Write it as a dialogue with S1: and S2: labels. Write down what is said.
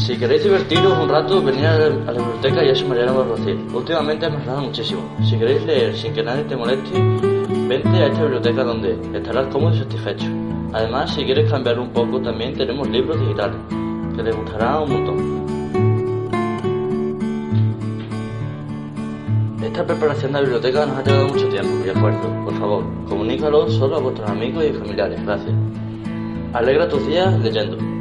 S1: Si queréis divertiros un rato, venid a la, biblioteca y eso Mariano Barrocil. Últimamente me agrada muchísimo. Si queréis leer sin que nadie te moleste, vente a esta biblioteca donde estarás cómodo y satisfecho. Además, si quieres cambiar un poco, también tenemos libros digitales, que te gustará un montón. Esta preparación de la biblioteca nos ha llevado mucho tiempo y esfuerzo. Por favor, comunícalo solo a vuestros amigos y familiares. Gracias. Alegra tus días leyendo.